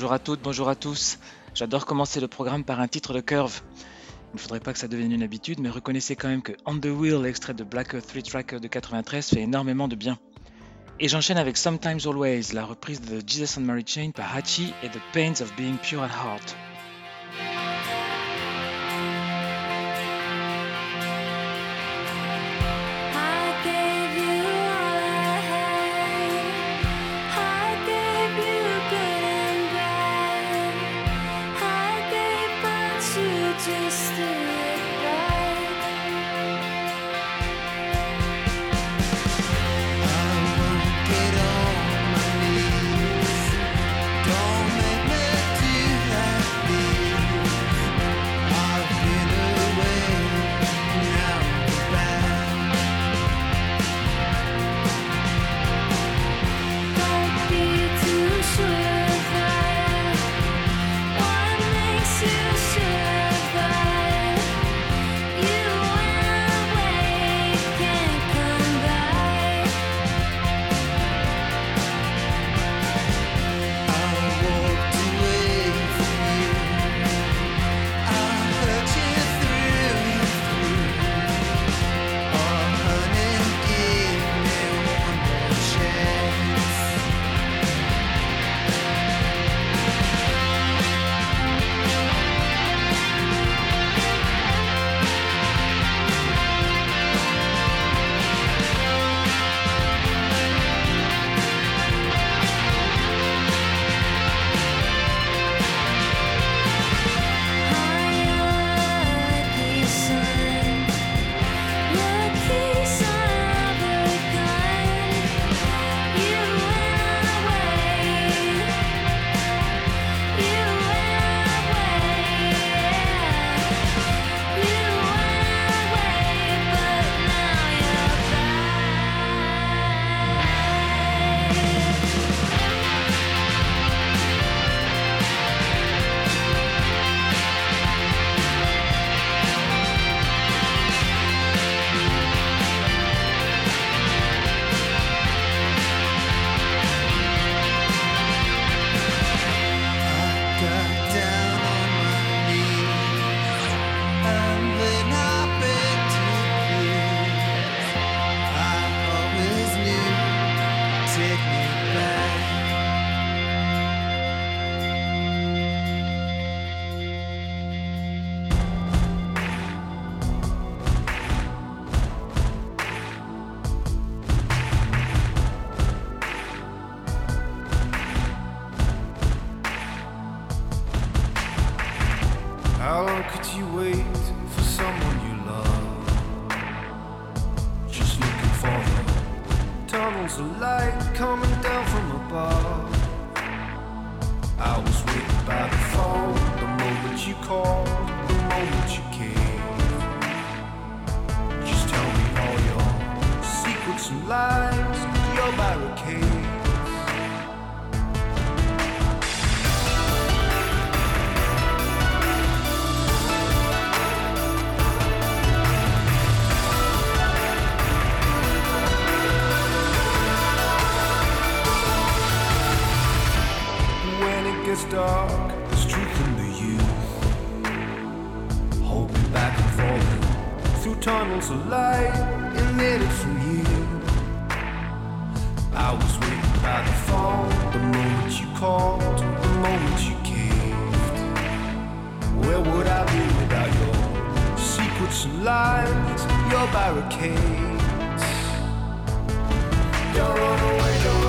Bonjour à toutes, bonjour à tous. J'adore commencer le programme par un titre de Curve. Il ne faudrait pas que ça devienne une habitude, mais reconnaissez quand même que On the Wheel, l'extrait de Black Earth 3 Tracker de 93, fait énormément de bien. Et j'enchaîne avec Sometimes Always, la reprise de Jesus and Mary Chain par Hachi et The Pains of Being Pure at Heart. How long could you wait for someone you love? Just looking for the Tunnels of light coming down from above. I was waiting by the phone, the moment you called, the moment you came. Just tell me all your secrets and lies. dark, there's truth in the youth. Hoping back and forth through tunnels of light, In then it's from you. I was waiting by the phone, the moment you called, the moment you caved. Where would I be without your secrets and lies, your barricades? Don't run away, don't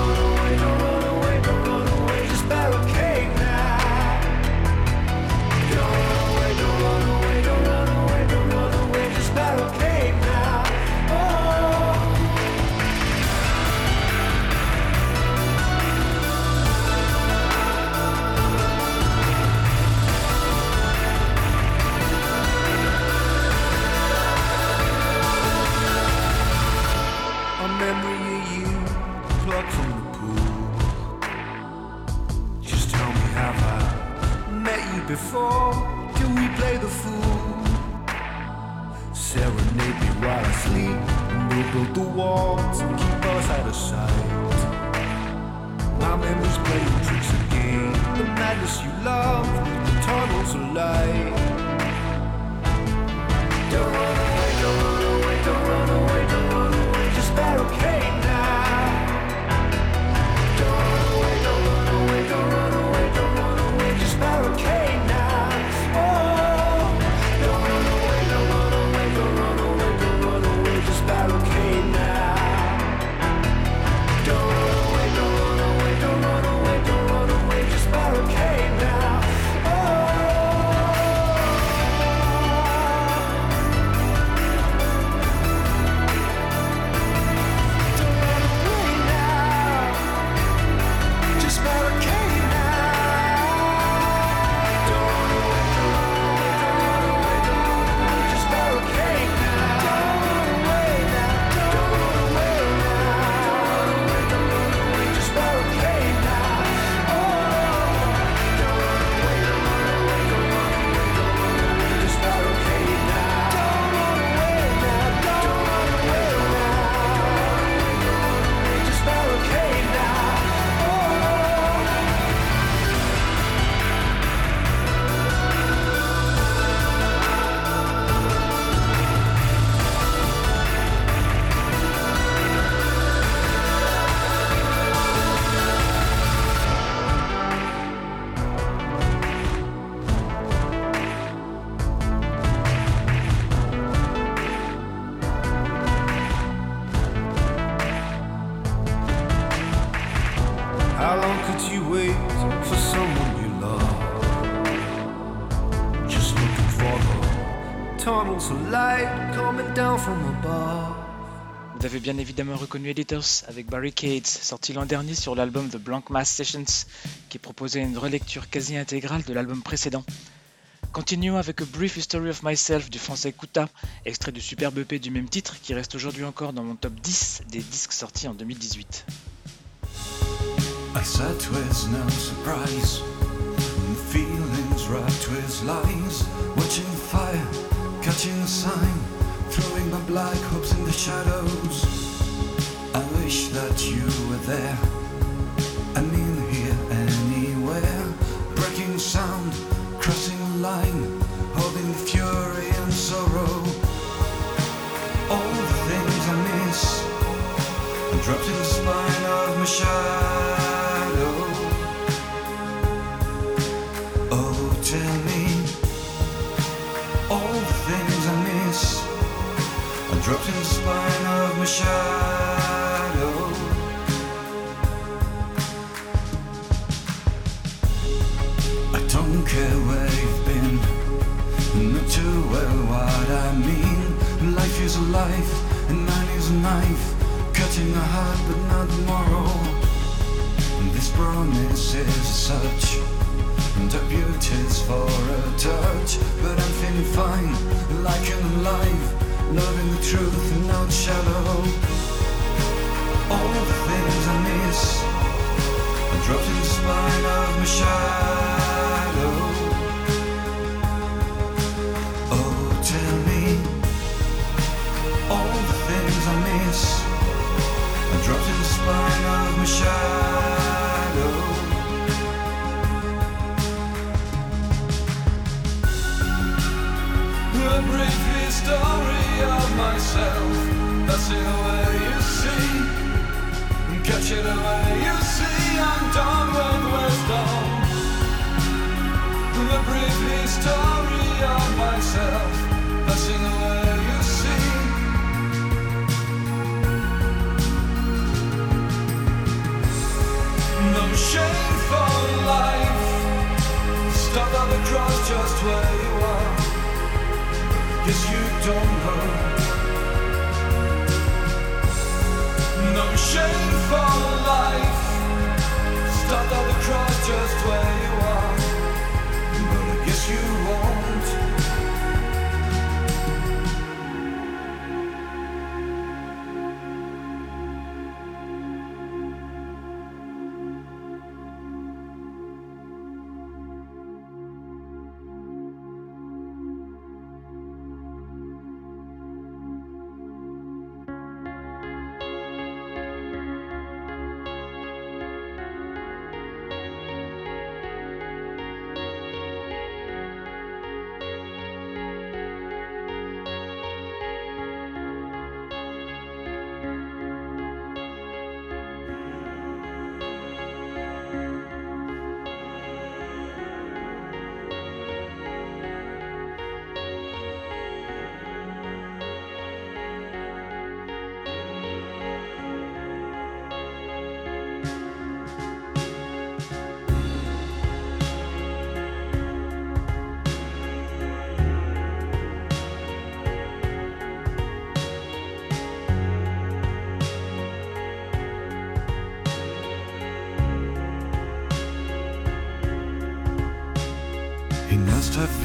bien évidemment reconnu Editors avec Barricades, sorti l'an dernier sur l'album The Blank Mass Sessions, qui proposait une relecture quasi intégrale de l'album précédent. Continuons avec A Brief History of Myself du français Kuta, extrait du superbe EP du même titre qui reste aujourd'hui encore dans mon top 10 des disques sortis en 2018. throwing my black hopes in the shadows. I wish that you were there. brief history of myself passing you see. No shame for life, stuck on the cross just where you you don't know. No shame for life, on the cross just where you are.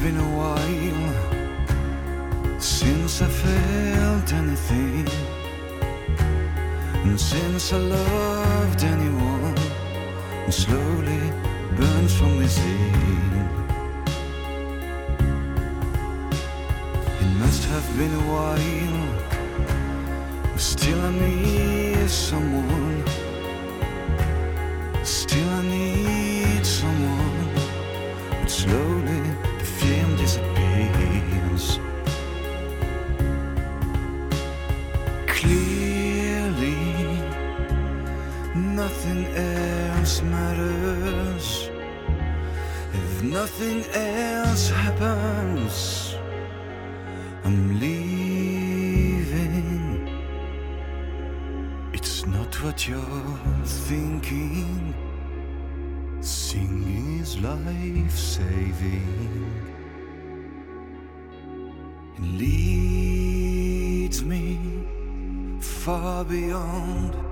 been a while since I felt anything, and since I loved anyone, it slowly burns from within. It must have been a while, but still I need someone, still I need. matters. If nothing else happens I'm leaving. It's not what you're thinking. Singing is life saving It leads me far beyond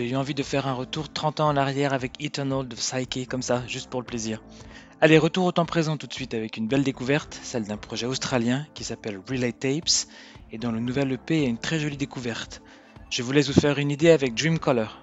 J'ai eu envie de faire un retour 30 ans en arrière avec Eternal de Psyche, comme ça, juste pour le plaisir. Allez, retour au temps présent tout de suite avec une belle découverte, celle d'un projet australien qui s'appelle Relay Tapes et dont le nouvel EP est une très jolie découverte. Je vous laisse vous faire une idée avec Dreamcolor.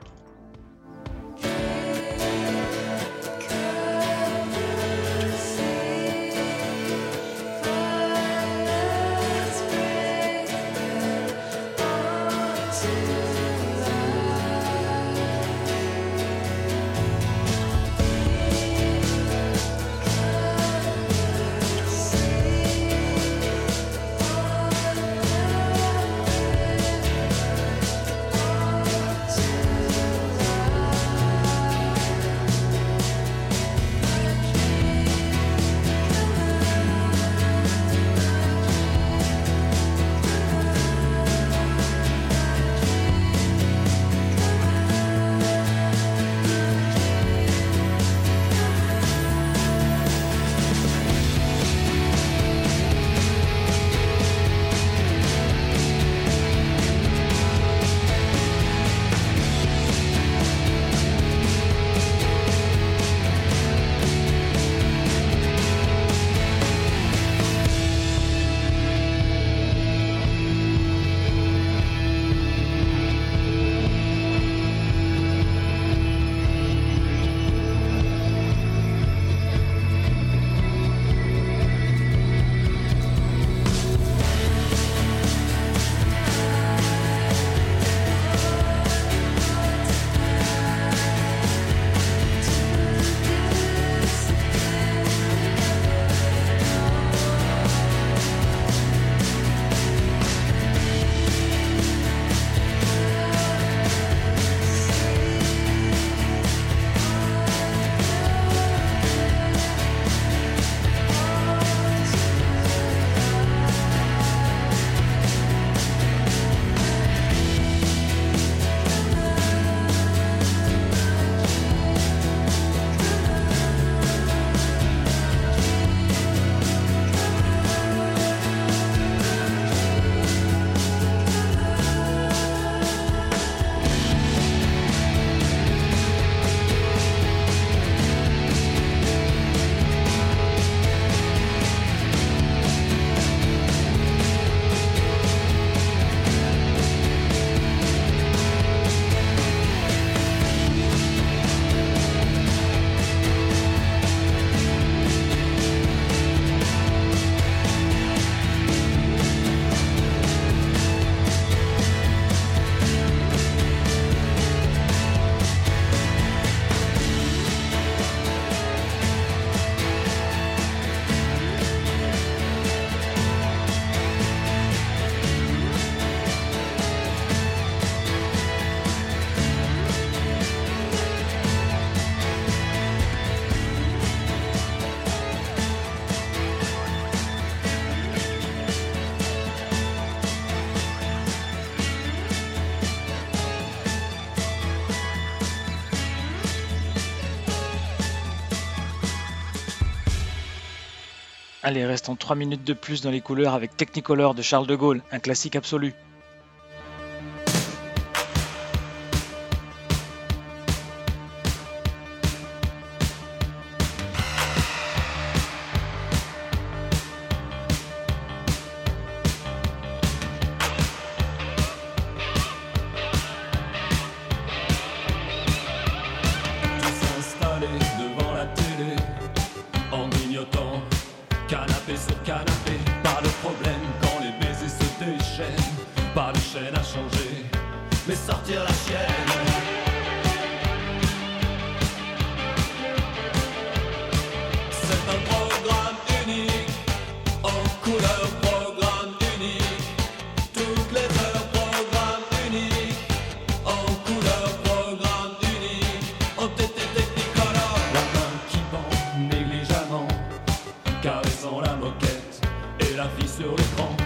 Allez, restons 3 minutes de plus dans les couleurs avec Technicolor de Charles de Gaulle, un classique absolu. La fille sur l'écran,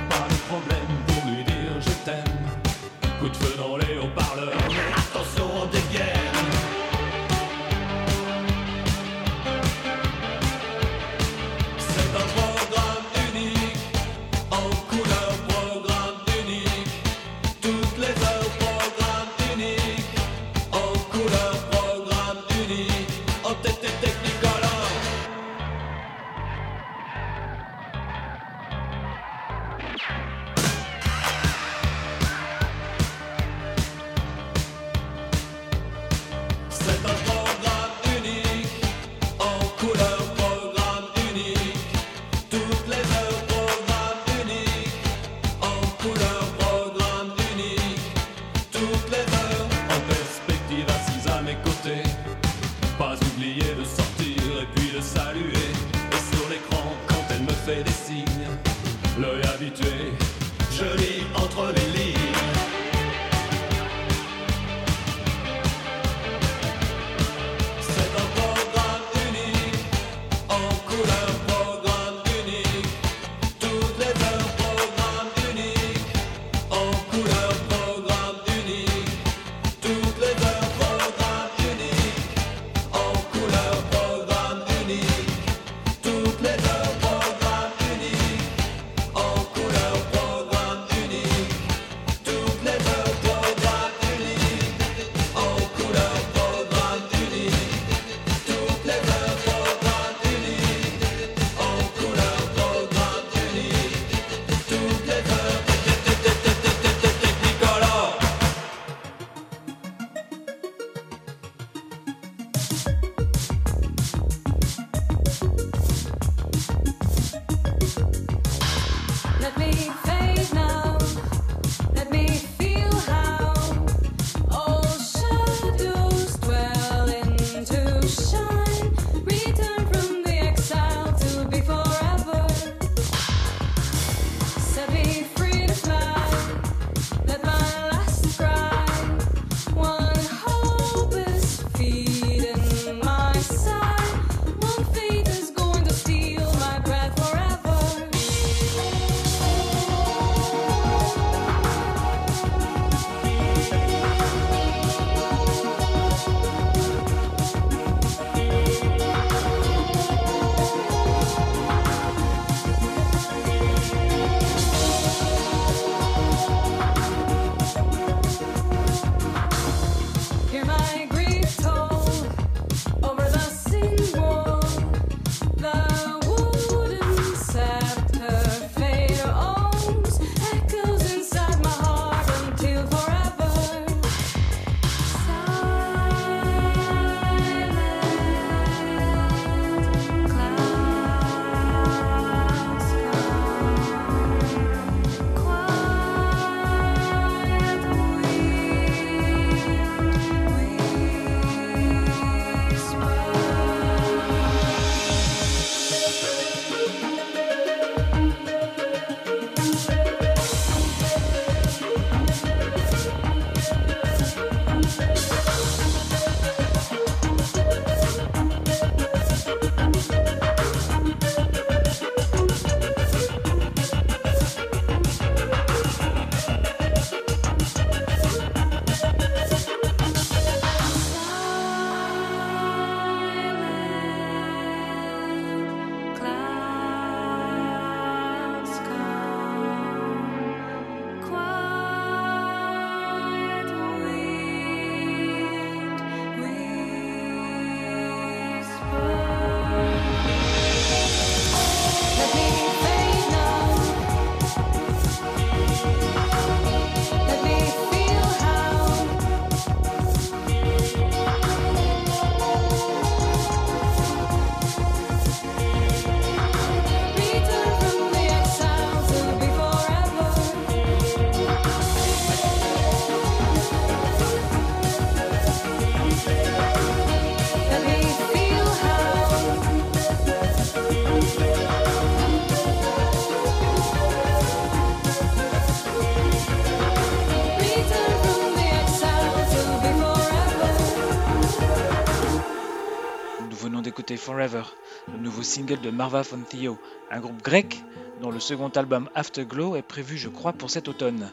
Le nouveau single de Marva Fonthio, un groupe grec dont le second album Afterglow est prévu, je crois, pour cet automne.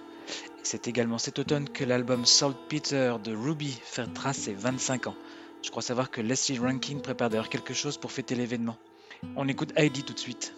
C'est également cet automne que l'album Salt Peter de Ruby fêtera ses 25 ans. Je crois savoir que Leslie Rankin prépare d'ailleurs quelque chose pour fêter l'événement. On écoute Heidi tout de suite.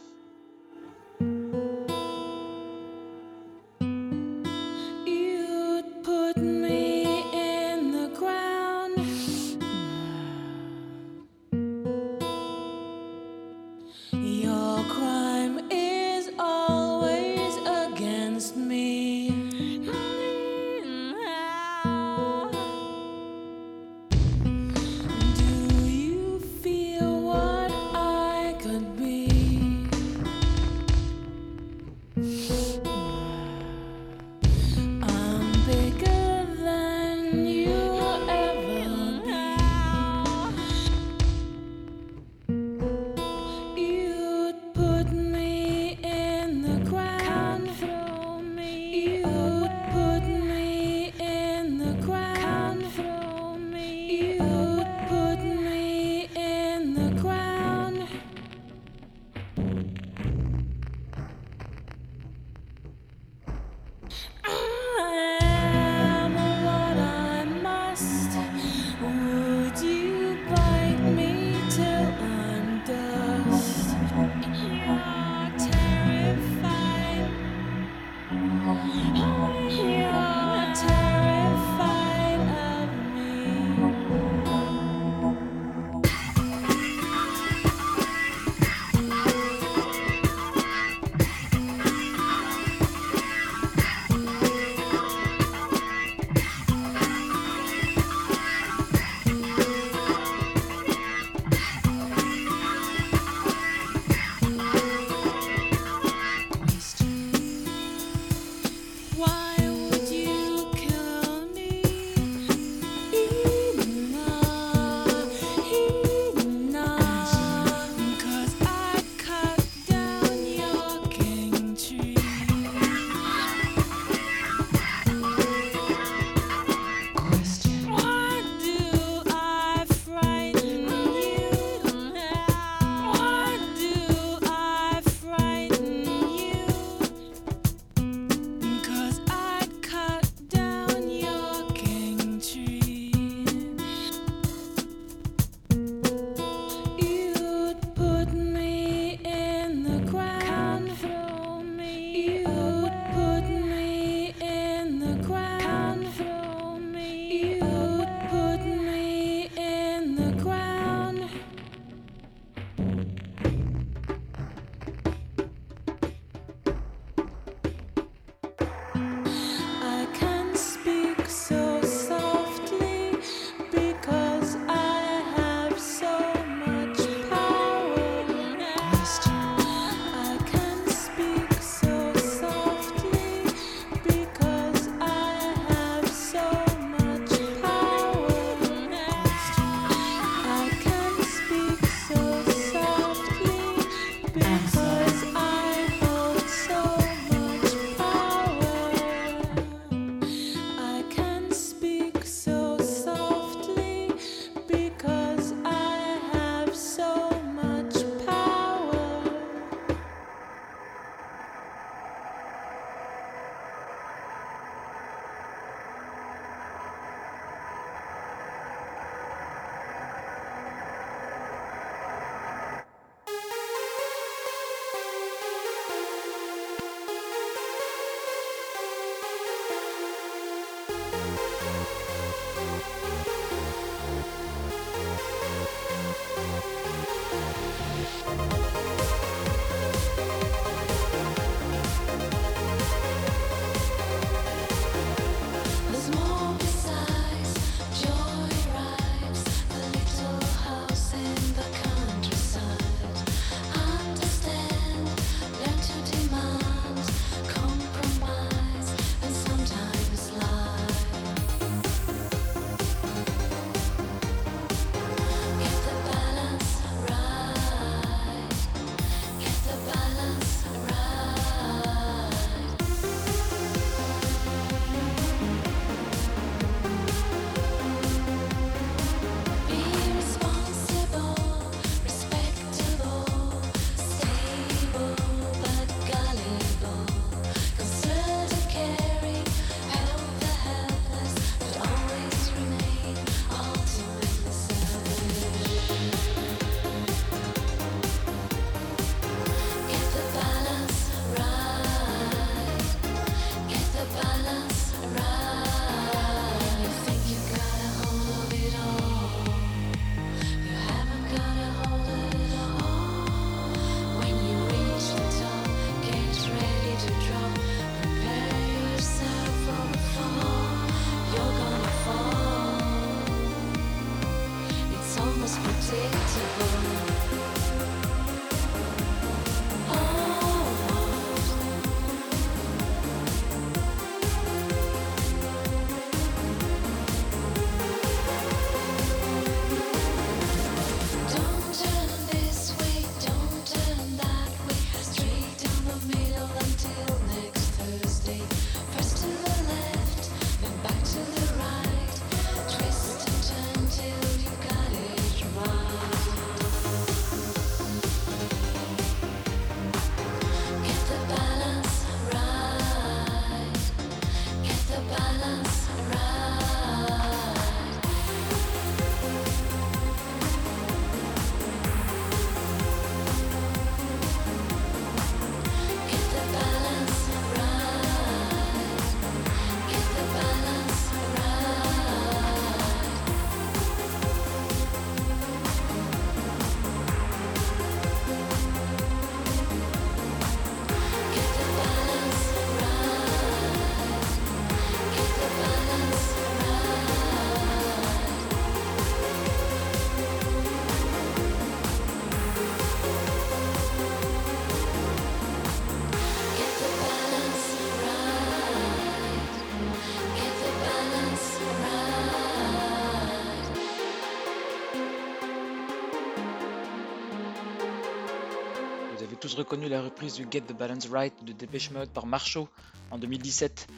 Tous reconnu la reprise du Get the Balance Right de Dépêche Mode par Marshall en 2017,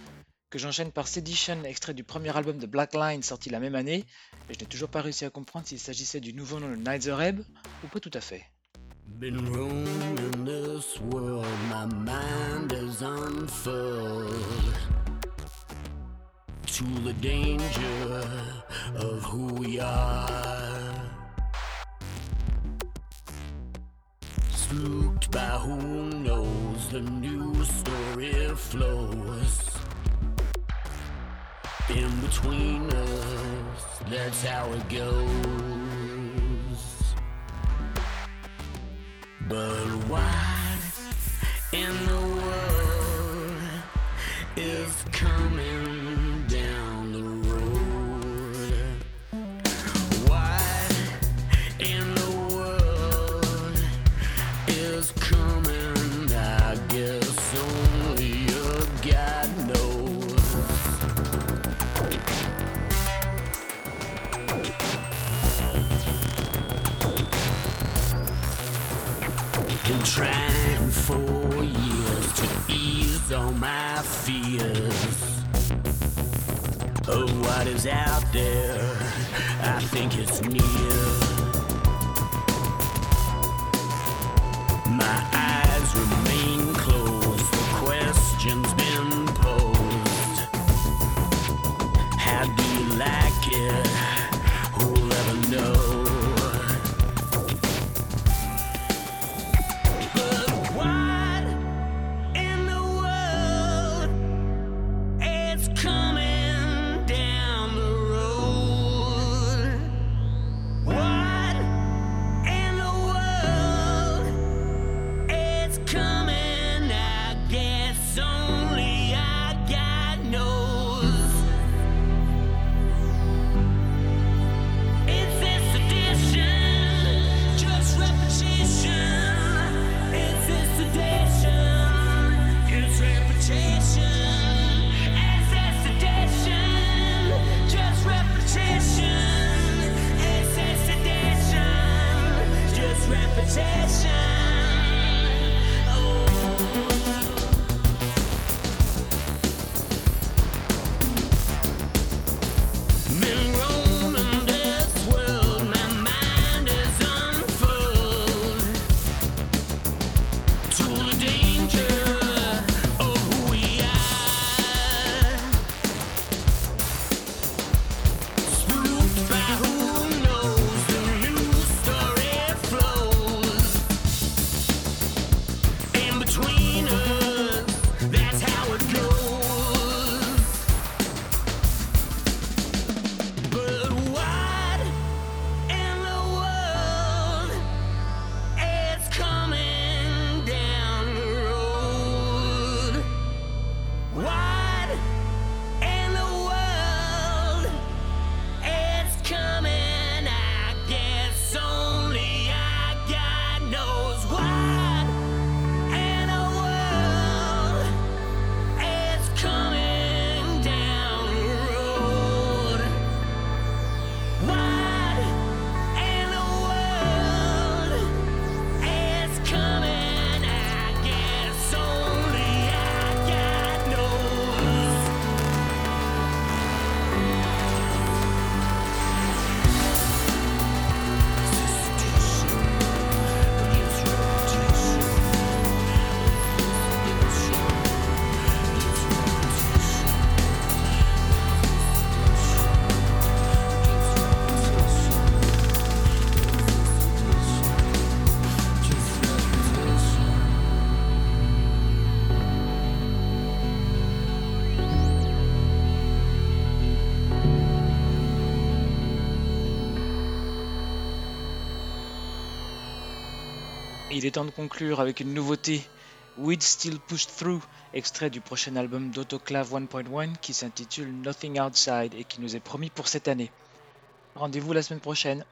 que j'enchaîne par Sedition, extrait du premier album de Black Line sorti la même année, et je n'ai toujours pas réussi à comprendre s'il s'agissait du nouveau nom de Night the Reb ou pas tout à fait. Been this world, my mind is to the danger of who we are. Spooked by who knows, the news story flows. In between us, that's how it goes. But what in the world is coming Been trying for years to ease all my fears of what is out there. I think it's near. Il est temps de conclure avec une nouveauté, We'd Still Push Through, extrait du prochain album d'Autoclave 1.1 qui s'intitule Nothing Outside et qui nous est promis pour cette année. Rendez-vous la semaine prochaine.